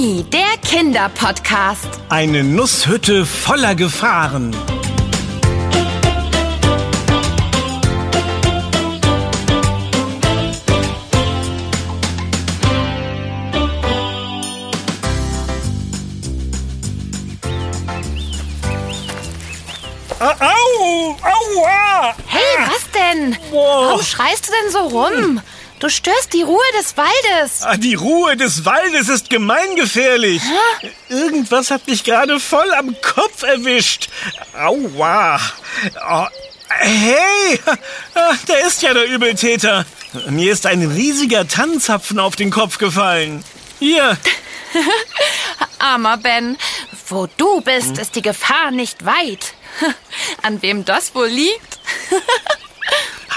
Krimi, der Kinderpodcast. Eine Nusshütte voller Gefahren. Ah, Au! Aua! Hey, was denn? Boah. Warum schreist du denn so rum? Du störst die Ruhe des Waldes. Ah, Die Ruhe des Waldes ist gemeingefährlich. Irgendwas hat mich gerade voll am Kopf erwischt. Aua. Oh, hey, Ah, da ist ja der Übeltäter. Mir ist ein riesiger Tannenzapfen auf den Kopf gefallen. Hier, Armer Ben, wo du bist, ist die Gefahr nicht weit. An wem das wohl liegt?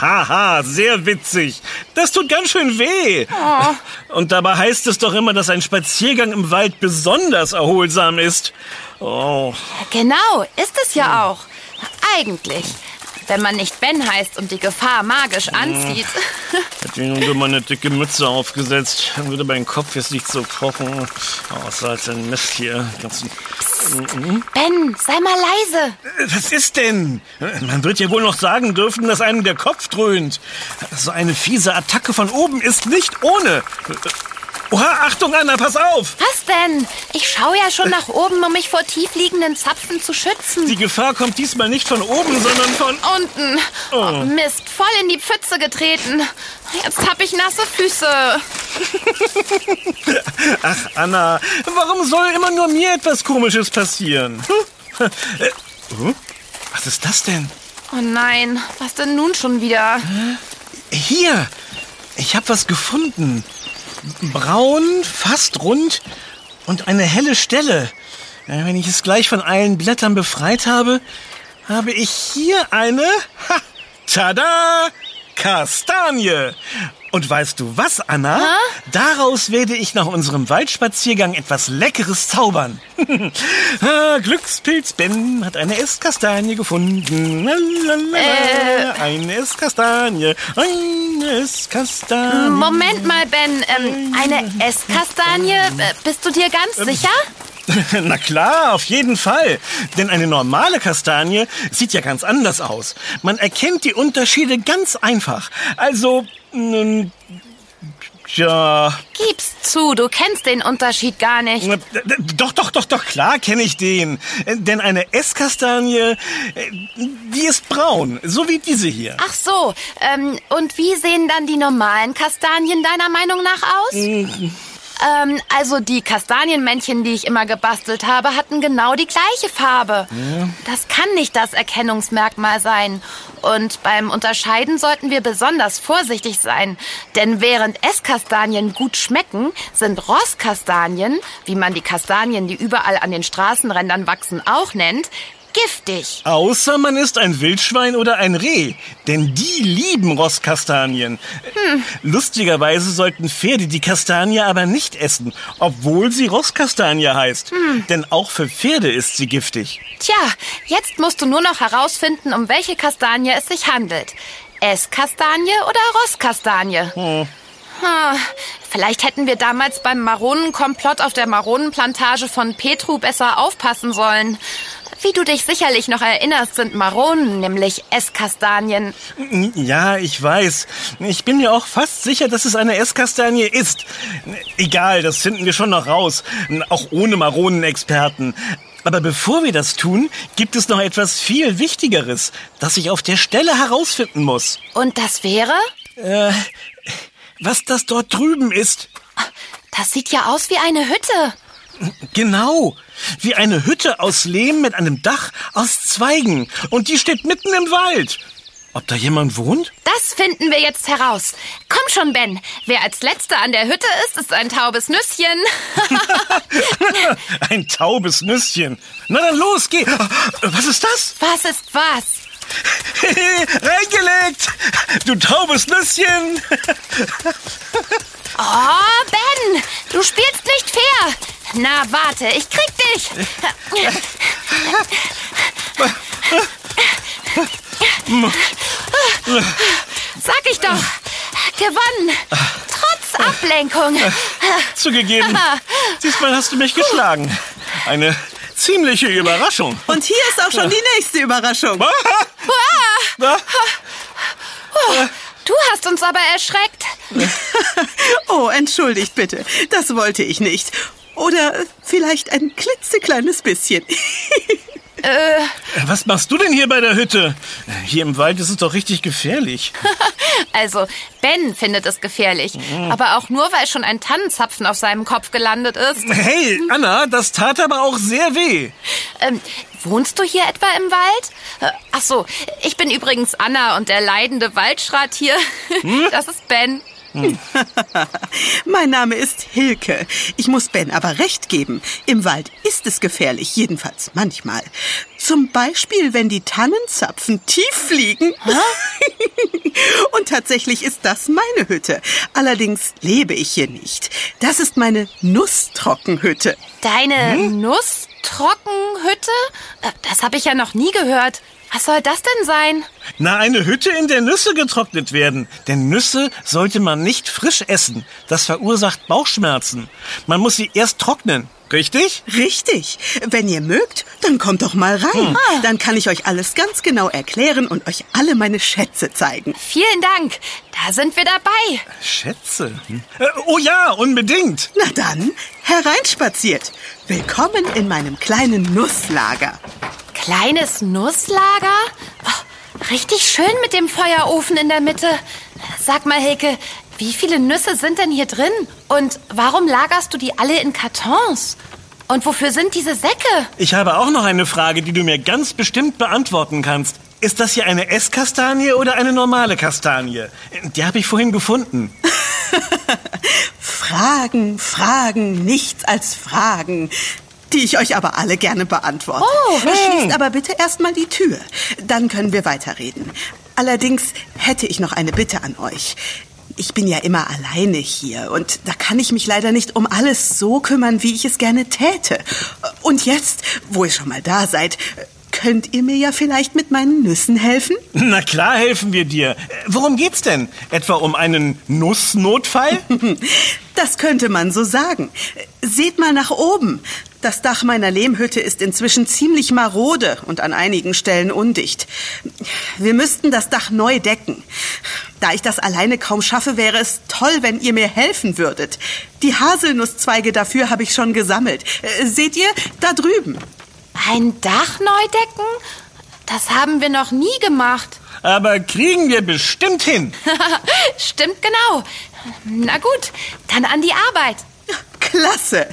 haha, sehr witzig. Das tut ganz schön weh. Und dabei heißt es doch immer, dass ein Spaziergang im Wald besonders erholsam ist. Oh, Genau, ist es ja auch. Eigentlich. Wenn man nicht Ben heißt und die Gefahr magisch anzieht. Hätte ich nur mal eine dicke Mütze aufgesetzt, dann würde mein Kopf jetzt nicht so kochen. Oh, ist halt ein Mist hier. Ganzen Ben, sei mal leise. Was ist denn? Man wird ja wohl noch sagen dürfen, dass einem der Kopf dröhnt. So eine fiese Attacke von oben ist nicht ohne. Oha, Achtung, Anna, pass auf! Was denn? Ich schaue ja schon nach oben, um mich vor tiefliegenden Zapfen zu schützen. Die Gefahr kommt diesmal nicht von oben, sondern von... Unten. Oh, Mist, voll in die Pfütze getreten. Jetzt hab ich nasse Füße. Ach, Anna, warum soll immer nur mir etwas Komisches passieren? Hm? Äh, hm? Was ist das denn? Oh nein, was denn nun schon wieder? Hier, ich habe was gefunden. Braun, fast rund und eine helle Stelle. Wenn ich es gleich von allen Blättern befreit habe, habe ich hier eine, ha, tada, Kastanie. Und weißt du was, Anna? Daraus werde ich nach unserem Waldspaziergang etwas Leckeres zaubern. Ah, Glückspilz Ben hat eine Esskastanie gefunden. Lalalala, Eine Esskastanie, eine Esskastanie. Moment mal, Ben. Ähm, eine Esskastanie? Äh, Bist du dir ganz sicher? Na klar, auf jeden Fall. Denn eine normale Kastanie sieht ja ganz anders aus. Man erkennt die Unterschiede ganz einfach. Also, nun, ja, Gib's zu, du kennst den Unterschied gar nicht. doch, doch, doch, doch, klar kenne ich den. Denn eine Esskastanie, die ist braun, so wie diese hier. Ach so, ähm, und wie sehen dann die normalen Kastanien deiner Meinung nach aus? Ähm, also die Kastanienmännchen, die ich immer gebastelt habe, hatten genau die gleiche Farbe. Das kann nicht das Erkennungsmerkmal sein. Und beim Unterscheiden sollten wir besonders vorsichtig sein. Denn während Esskastanien gut schmecken, sind Rosskastanien, wie man die Kastanien, die überall an den Straßenrändern wachsen, auch nennt, giftig. Außer man ist ein Wildschwein oder ein Reh. Denn die lieben Rosskastanien. Lustigerweise sollten Pferde die Kastanie aber nicht essen, obwohl sie Rosskastanie heißt. Denn auch für Pferde ist sie giftig. Tja, jetzt musst du nur noch herausfinden, um welche Kastanie es sich handelt. Esskastanie oder Rosskastanie? Hm, Vielleicht hätten wir damals beim Maronenkomplott auf der Maronenplantage von Petru besser aufpassen sollen. Wie du dich sicherlich noch erinnerst, sind Maronen nämlich Esskastanien. Ja, ich weiß. Ich bin mir auch fast sicher, dass es eine Esskastanie ist. Egal, das finden wir schon noch raus. Auch ohne Maronenexperten. Aber bevor wir das tun, gibt es noch etwas viel Wichtigeres, das ich auf der Stelle herausfinden muss. Und das wäre? Was das dort drüben ist. Das sieht ja aus wie eine Hütte. Genau. Wie eine Hütte aus Lehm mit einem Dach aus Zweigen. Und die steht mitten im Wald. Ob da jemand wohnt? Das finden wir jetzt heraus. Komm schon, Ben. Wer als letzter an der Hütte ist, ist ein taubes Nüsschen. Ein taubes Nüsschen. Na dann los, geh. Was ist das? Was ist was? Reingelegt! Du taubes Nüsschen! Oh, Ben, du spielst nicht fair. Na, warte, ich krieg dich. Sag ich doch. Gewonnen. Trotz Ablenkung. Zugegeben. Diesmal hast du mich geschlagen. Eine ziemliche Überraschung. Und hier ist auch schon die nächste Überraschung. Du hast uns aber erschreckt. Oh, entschuldigt bitte. Das wollte ich nicht. Oder vielleicht ein klitzekleines bisschen. was machst du denn hier bei der Hütte? Hier im Wald ist es doch richtig gefährlich. Also, Ben findet es gefährlich. Aber auch nur, weil schon ein Tannenzapfen auf seinem Kopf gelandet ist. Hey, Anna, das tat aber auch sehr weh. Ähm, wohnst du hier etwa im Wald? Äh, Ach so, ich bin übrigens Anna und der leidende Waldschrat hier. Das ist Ben. Mein Name ist Hilke. Ich muss Ben aber recht geben. Im Wald ist es gefährlich, jedenfalls manchmal. Zum Beispiel, wenn die Tannenzapfen tief fliegen. Und tatsächlich ist das meine Hütte. Allerdings lebe ich hier nicht. Das ist meine Nusstrockenhütte. Deine Nusstrockenhütte? Äh, Das habe ich ja noch nie gehört. Was soll das denn sein? Na, eine Hütte, in der Nüsse getrocknet werden. Denn Nüsse sollte man nicht frisch essen. Das verursacht Bauchschmerzen. Man muss sie erst trocknen. Richtig? Richtig. Wenn ihr mögt, dann kommt doch mal rein. Dann kann ich euch alles ganz genau erklären und euch alle meine Schätze zeigen. Vielen Dank. Da sind wir dabei. Schätze. Hm. Äh, oh ja, unbedingt. Na dann, hereinspaziert. Willkommen in meinem kleinen Nusslager. Kleines Nusslager? Oh, richtig schön mit dem Feuerofen in der Mitte. Sag mal, Hilke, wie viele Nüsse sind denn hier drin? Und warum lagerst du die alle in Kartons? Und wofür sind diese Säcke? Ich habe auch noch eine Frage, die du mir ganz bestimmt beantworten kannst. Ist das hier eine Esskastanie oder eine normale Kastanie? Die habe ich vorhin gefunden. Fragen, Fragen, nichts als Fragen. Die ich euch aber alle gerne beantworte. Oh, Schließt aber bitte erstmal die Tür. Dann können wir weiterreden. Allerdings hätte ich noch eine Bitte an euch. Ich bin ja immer alleine hier und da kann ich mich leider nicht um alles so kümmern, wie ich es gerne täte. Und jetzt, wo ihr schon mal da seid, könnt ihr mir ja vielleicht mit meinen Nüssen helfen? Na klar helfen wir dir. Worum geht's denn? Etwa um einen Nussnotfall? Das könnte man so sagen. Seht mal nach oben. Das Dach meiner Lehmhütte ist inzwischen ziemlich marode und an einigen Stellen undicht. Wir müssten das Dach neu decken. Da ich das alleine kaum schaffe, wäre es toll, wenn ihr mir helfen würdet. Die Haselnusszweige dafür habe ich schon gesammelt. Äh, Seht ihr? Da drüben. Ein Dach neu decken? Das haben wir noch nie gemacht. Aber kriegen wir bestimmt hin. Stimmt genau. Na gut, dann an die Arbeit. Klasse!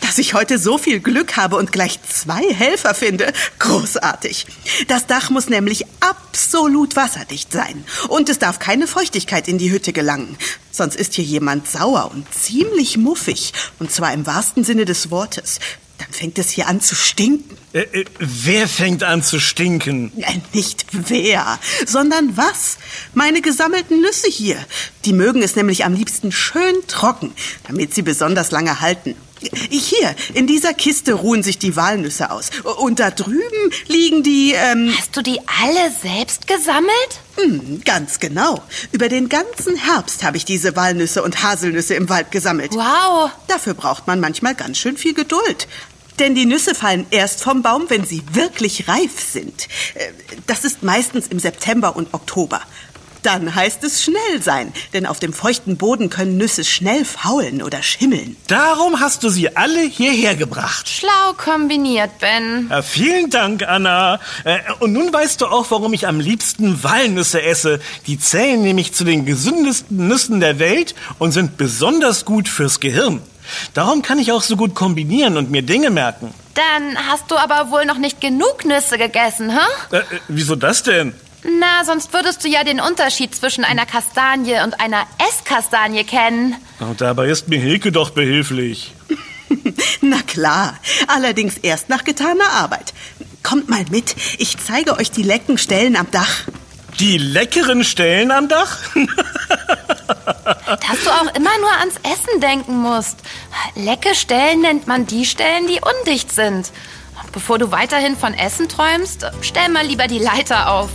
Dass ich heute so viel Glück habe und gleich zwei Helfer finde. Großartig. Das Dach muss nämlich absolut wasserdicht sein. Und es darf keine Feuchtigkeit in die Hütte gelangen. Sonst ist hier jemand sauer und ziemlich muffig. Und zwar im wahrsten Sinne des Wortes. Dann fängt es hier an zu stinken. Äh, äh, wer fängt an zu stinken? Äh, Nicht wer, sondern was? Meine gesammelten Nüsse hier. Die mögen es nämlich am liebsten schön trocken, damit sie besonders lange halten. Hier, in dieser Kiste ruhen sich die Walnüsse aus. Und da drüben liegen die, ähm, Hast du die alle selbst gesammelt? hm, ganz genau. Über den ganzen Herbst habe ich diese Walnüsse und Haselnüsse im Wald gesammelt. Wow. Dafür braucht man manchmal ganz schön viel Geduld. Denn die Nüsse fallen erst vom Baum, wenn sie wirklich reif sind. Äh, Das ist meistens im September und Oktober. Dann heißt es schnell sein, denn auf dem feuchten Boden können Nüsse schnell faulen oder schimmeln. Darum hast du sie alle hierher gebracht. Schlau kombiniert, Ben. Ja, vielen Dank, Anna. Äh, Und nun weißt du auch, warum ich am liebsten Walnüsse esse. Die zählen nämlich zu den gesündesten Nüssen der Welt und sind besonders gut fürs Gehirn. Darum kann ich auch so gut kombinieren und mir Dinge merken. Dann hast du aber wohl noch nicht genug Nüsse gegessen, hä? Äh, äh, wieso das denn? Na, sonst würdest du ja den Unterschied zwischen einer Kastanie und einer Esskastanie kennen. Oh, dabei ist mir Hilke doch behilflich. Na klar, allerdings erst nach getaner Arbeit. Kommt mal mit, ich zeige euch die lecken Stellen am Dach. Die leckeren Stellen am Dach? Dass du auch immer nur ans Essen denken musst. Lecke Stellen nennt man die Stellen, die undicht sind. Bevor du weiterhin von Essen träumst, stell mal lieber die Leiter auf.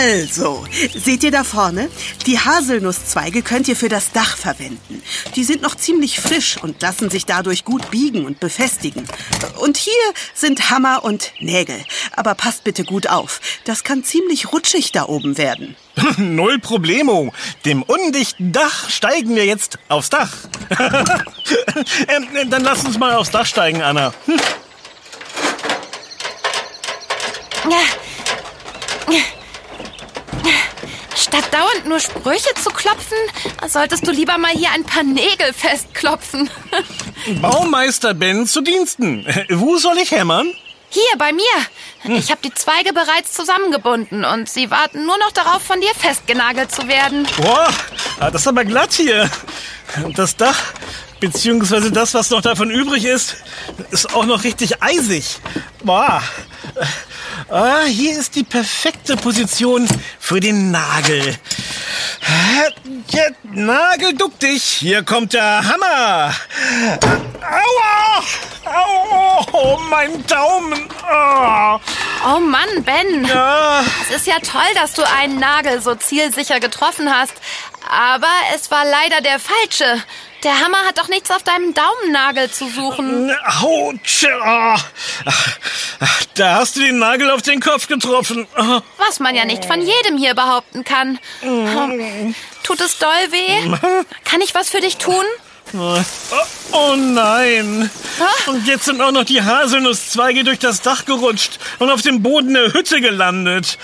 Also, seht ihr da vorne? Die Haselnusszweige könnt ihr für das Dach verwenden. Die sind noch ziemlich frisch und lassen sich dadurch gut biegen und befestigen. Und hier sind Hammer und Nägel. Aber passt bitte gut auf. Das kann ziemlich rutschig da oben werden. Null Problemo. Dem undichten Dach steigen wir jetzt aufs Dach. ähm, dann lass uns mal aufs Dach steigen, Anna. Hm. Statt dauernd nur Sprüche zu klopfen, solltest du lieber mal hier ein paar Nägel festklopfen. Baumeister Ben zu Diensten. Wo soll ich hämmern? Hier, bei mir. Ich habe die Zweige bereits zusammengebunden und sie warten nur noch darauf, von dir festgenagelt zu werden. Boah, das ist aber glatt hier. Das Dach, beziehungsweise das, was noch davon übrig ist, ist auch noch richtig eisig. Boah. Ah, hier ist die perfekte Position für den Nagel. Nagel, duck dich. Hier kommt der Hammer. Aua! Au! Oh, mein Daumen. Oh, Oh Mann, Ben. ja. Es ist ja toll, dass du einen Nagel so zielsicher getroffen hast. Aber es war leider der falsche. Der Hammer hat doch nichts auf deinem Daumennagel zu suchen. Autsch. Ah. Da hast du den Nagel auf den Kopf getroffen. Ah. Was man ja nicht von jedem hier behaupten kann. Tut es doll weh? Kann ich was für dich tun? Oh, oh nein. Ah. Und jetzt sind auch noch die Haselnusszweige durch das Dach gerutscht und auf dem Boden der Hütte gelandet.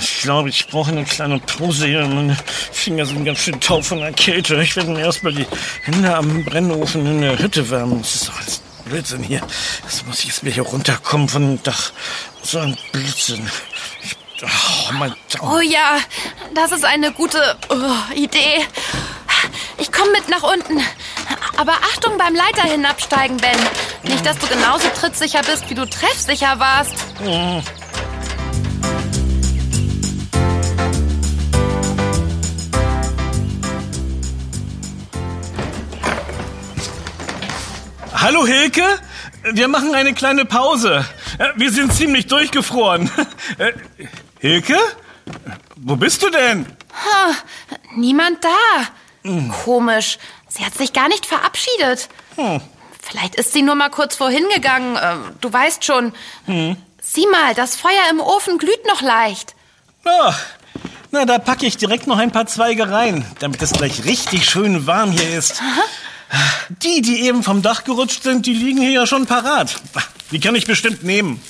Ich glaube, ich brauche eine kleine Pause hier. Meine Finger sind ganz schön taub von der Kälte. Ich werde mir erstmal die Hände am Brennofen in der Hütte wärmen. Das ist doch alles Blödsinn hier. Das muss ich jetzt wieder hier runterkommen von dem Dach. So ein Blödsinn. Ich, oh, mein Daumen. Oh ja, das ist eine gute oh, Idee. Ich komme mit nach unten. Aber Achtung beim Leiter hinabsteigen, Ben. Nicht, dass du genauso trittsicher bist, wie du treffsicher warst. Hallo Hilke, wir machen eine kleine Pause. Äh, Wir sind ziemlich durchgefroren. Äh, Hilke? Wo bist du denn? Ha, niemand da. Komisch. Sie hat sich gar nicht verabschiedet. Vielleicht ist sie nur mal kurz vorhin gegangen. Ähm, Du weißt schon. Sieh mal, das Feuer im Ofen glüht noch leicht. Ah, na, da packe ich direkt noch ein paar Zweige rein, damit es gleich richtig schön warm hier ist. Die, die eben vom Dach gerutscht sind, die liegen hier ja schon parat. Die kann ich bestimmt nehmen.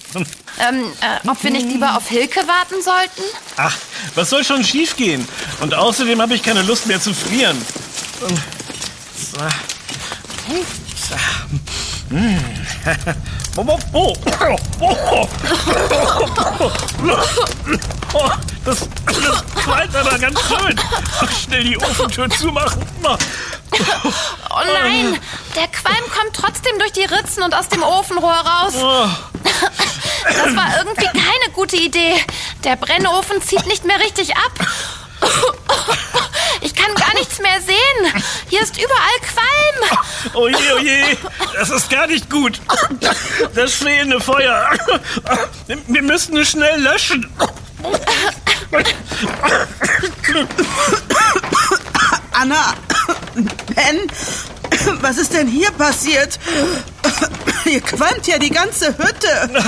Ähm, äh, ob wir nicht lieber auf Hilke warten sollten? Ach, was soll schon schiefgehen? Und außerdem habe ich keine Lust mehr zu frieren. Ähm, So. So. Hm. Oh, oh, oh. Das, das qualmt aber ganz schön. Schnell die Ofentür zumachen. Oh nein, der Qualm kommt trotzdem durch die Ritzen und aus dem Ofenrohr raus. Das war irgendwie keine gute Idee. Der Brennofen zieht nicht mehr richtig ab. Ich kann gar nichts mehr sehen. Hier ist überall Qualm. Oh je, oh je, das ist gar nicht gut. Das fehlende Feuer. Wir müssen es schnell löschen. Anna, Ben, was ist denn hier passiert? Hier qualmt ja die ganze Hütte.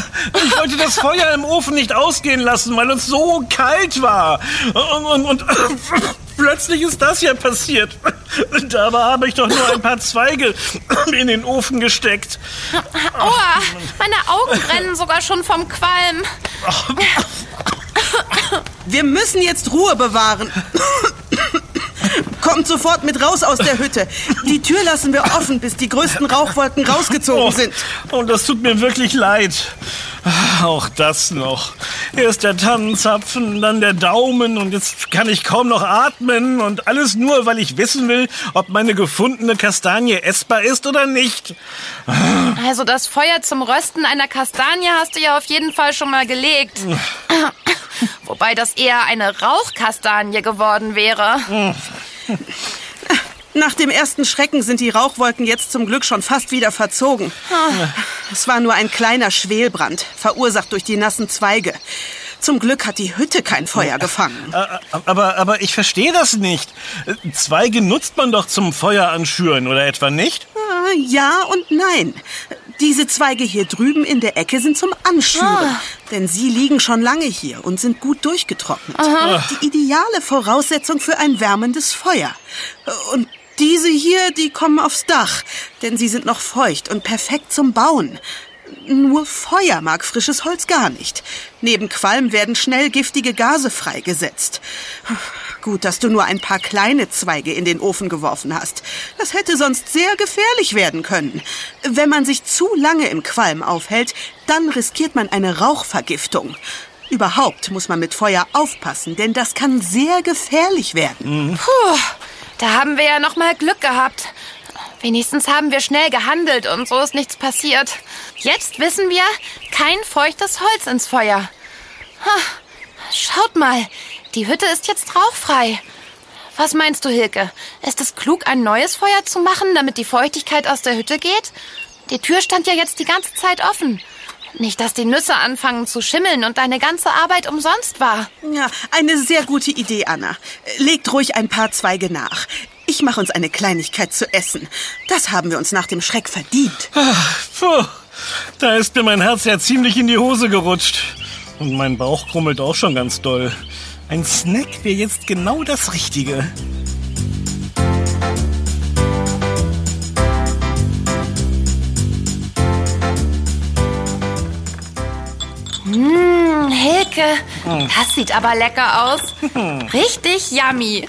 Ich wollte das Feuer im Ofen nicht ausgehen lassen, weil es so kalt war. Und, und, und plötzlich ist das ja passiert. Dabei habe ich doch nur ein paar Zweige in den Ofen gesteckt. Aua, meine Augen brennen sogar schon vom Qualm. Wir müssen jetzt Ruhe bewahren. Kommt sofort mit raus aus der Hütte. Die Tür lassen wir offen, bis die größten Rauchwolken rausgezogen sind. Oh, und das tut mir wirklich leid. Auch das noch. Erst der Tannenzapfen, dann der Daumen und jetzt kann ich kaum noch atmen und alles nur, weil ich wissen will, ob meine gefundene Kastanie essbar ist oder nicht. Also das Feuer zum Rösten einer Kastanie hast du ja auf jeden Fall schon mal gelegt. Wobei das eher eine Rauchkastanie geworden wäre. Nach dem ersten Schrecken sind die Rauchwolken jetzt zum Glück schon fast wieder verzogen. Es war nur ein kleiner Schwelbrand, verursacht durch die nassen Zweige. Zum Glück hat die Hütte kein Feuer gefangen. Aber, aber ich verstehe das nicht. Zweige nutzt man doch zum Feuer anschüren, oder etwa nicht? Äh, Ja und nein. Diese Zweige hier drüben in der Ecke sind zum Anschüren. Ah. Denn sie liegen schon lange hier und sind gut durchgetrocknet. Die ideale Voraussetzung für ein wärmendes Feuer. Und diese hier, die kommen aufs Dach. Denn sie sind noch feucht und perfekt zum Bauen. Nur Feuer mag frisches Holz gar nicht. Neben Qualm werden schnell giftige Gase freigesetzt. Gut, dass du nur ein paar kleine Zweige in den Ofen geworfen hast. Das hätte sonst sehr gefährlich werden können. Wenn man sich zu lange im Qualm aufhält, dann riskiert man eine Rauchvergiftung. Überhaupt muss man mit Feuer aufpassen, denn das kann sehr gefährlich werden. Puh, da haben wir ja noch mal Glück gehabt. Wenigstens haben wir schnell gehandelt und so ist nichts passiert. Jetzt wissen wir, kein feuchtes Holz ins Feuer. Ha, Schaut mal, die Hütte ist jetzt rauchfrei. Was meinst du, Hilke? Ist es klug, ein neues Feuer zu machen, damit die Feuchtigkeit aus der Hütte geht? Die Tür stand ja jetzt die ganze Zeit offen. Nicht, dass die Nüsse anfangen zu schimmeln und deine ganze Arbeit umsonst war. Ja, eine sehr gute Idee, Anna. Legt ruhig ein paar Zweige nach. Ich mache uns eine Kleinigkeit zu essen. Das haben wir uns nach dem Schreck verdient. Puh, da ist mir mein Herz ja ziemlich in die Hose gerutscht. Und mein Bauch krummelt auch schon ganz doll. Ein Snack wäre jetzt genau das Richtige. Hm, Hilke, das sieht aber lecker aus. Richtig yummy.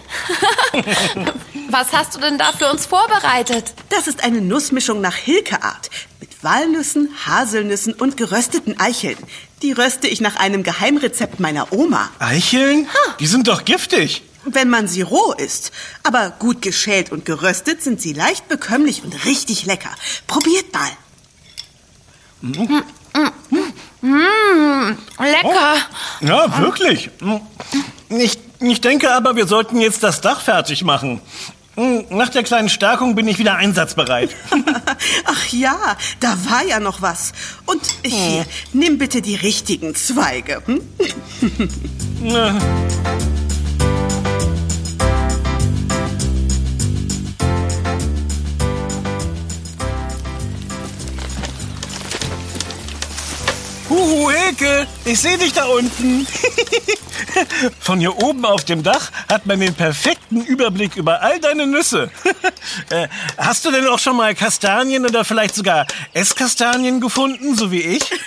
Was hast du denn da für uns vorbereitet? Das ist eine Nussmischung nach Hilke-Art. Mit Walnüssen, Haselnüssen und gerösteten Eicheln. Die röste ich nach einem Geheimrezept meiner Oma. Eicheln? Die sind doch giftig. Wenn man sie roh isst. Aber gut geschält und geröstet sind sie leicht bekömmlich und richtig lecker. Probiert mal. Lecker. Ja, wirklich. Ich, ich denke aber, wir sollten jetzt das Dach fertig machen. Nach der kleinen Stärkung bin ich wieder einsatzbereit. Ach ja, da war ja noch was. Und hier, nimm bitte die richtigen Zweige. Hm? Hilke, ich sehe dich da unten. Von hier oben auf dem Dach hat man den perfekten Überblick über all deine Nüsse. Äh, Hast du denn auch schon mal Kastanien oder vielleicht sogar Esskastanien gefunden, so wie ich?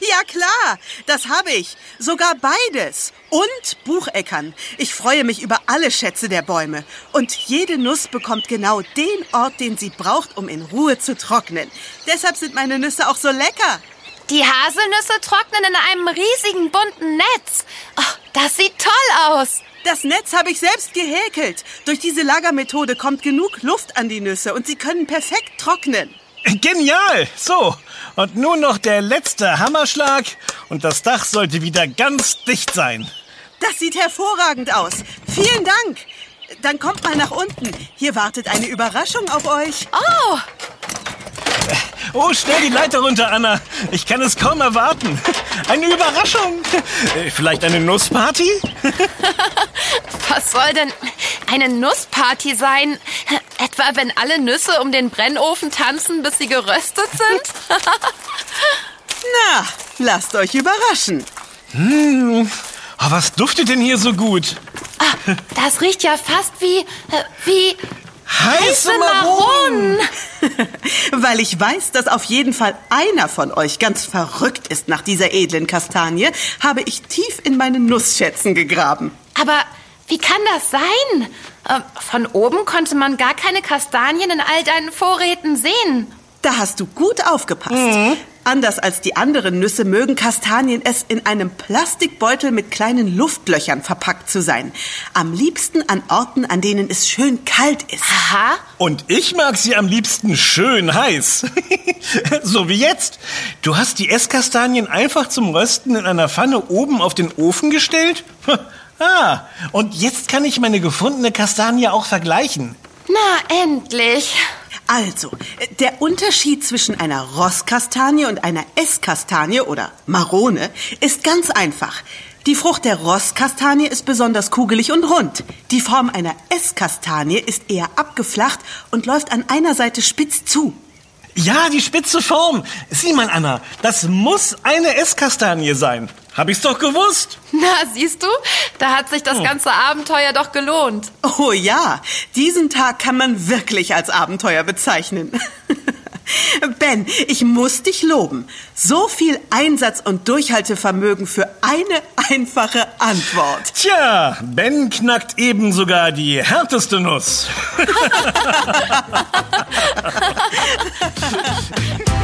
Ja klar, das habe ich. Sogar beides. Und Bucheckern. Ich freue mich über alle Schätze der Bäume. Und jede Nuss bekommt genau den Ort, den sie braucht, um in Ruhe zu trocknen. Deshalb sind meine Nüsse auch so lecker. Die Haselnüsse trocknen in einem riesigen bunten Netz. Oh, das sieht toll aus. Das Netz habe ich selbst gehäkelt. Durch diese Lagermethode kommt genug Luft an die Nüsse und sie können perfekt trocknen. Genial! So, und nun noch der letzte Hammerschlag und das Dach sollte wieder ganz dicht sein. Das sieht hervorragend aus. Vielen Dank. Dann kommt mal nach unten. Hier wartet eine Überraschung auf euch. Oh, Oh, schnell die Leiter runter, Anna. Ich kann es kaum erwarten. Eine Überraschung. Äh, Vielleicht eine Nussparty? was soll denn eine Nussparty sein? Etwa wenn alle Nüsse um den Brennofen tanzen, bis sie geröstet sind? Na, lasst euch überraschen. Oh, was duftet denn hier so gut? ah, das riecht ja fast wie, äh, wie Heiße Maronen! Weil ich weiß, dass auf jeden Fall einer von euch ganz verrückt ist nach dieser edlen Kastanie, habe ich tief in meine Nussschätzen gegraben. Aber wie kann das sein? Äh, Von oben konnte man gar keine Kastanien in all deinen Vorräten sehen. Da hast du gut aufgepasst. Anders als die anderen Nüsse mögen Kastanien es in einem Plastikbeutel mit kleinen Luftlöchern verpackt zu sein. Am liebsten an Orten, an denen es schön kalt ist. Aha. Und ich mag sie am liebsten schön heiß. so wie jetzt. Du hast die Esskastanien einfach zum Rösten in einer Pfanne oben auf den Ofen gestellt? Ah, und jetzt kann ich meine gefundene Kastanie auch vergleichen. Na, endlich. Also, der Unterschied zwischen einer Rosskastanie und einer Esskastanie oder Marone ist ganz einfach. Die Frucht der Rosskastanie ist besonders kugelig und rund. Die Form einer Esskastanie ist eher abgeflacht und läuft an einer Seite spitz zu. Ja, die spitze Form. Sieh mal, Anna, das muss eine Esskastanie sein. Hab ich's doch gewusst. Na, siehst du? Da hat sich das ganze Abenteuer doch gelohnt. Oh ja, diesen Tag kann man wirklich als Abenteuer bezeichnen. Ben, ich muss dich loben. So viel Einsatz und Durchhaltevermögen für eine einfache Antwort. Tja, Ben knackt eben sogar die härteste Nuss.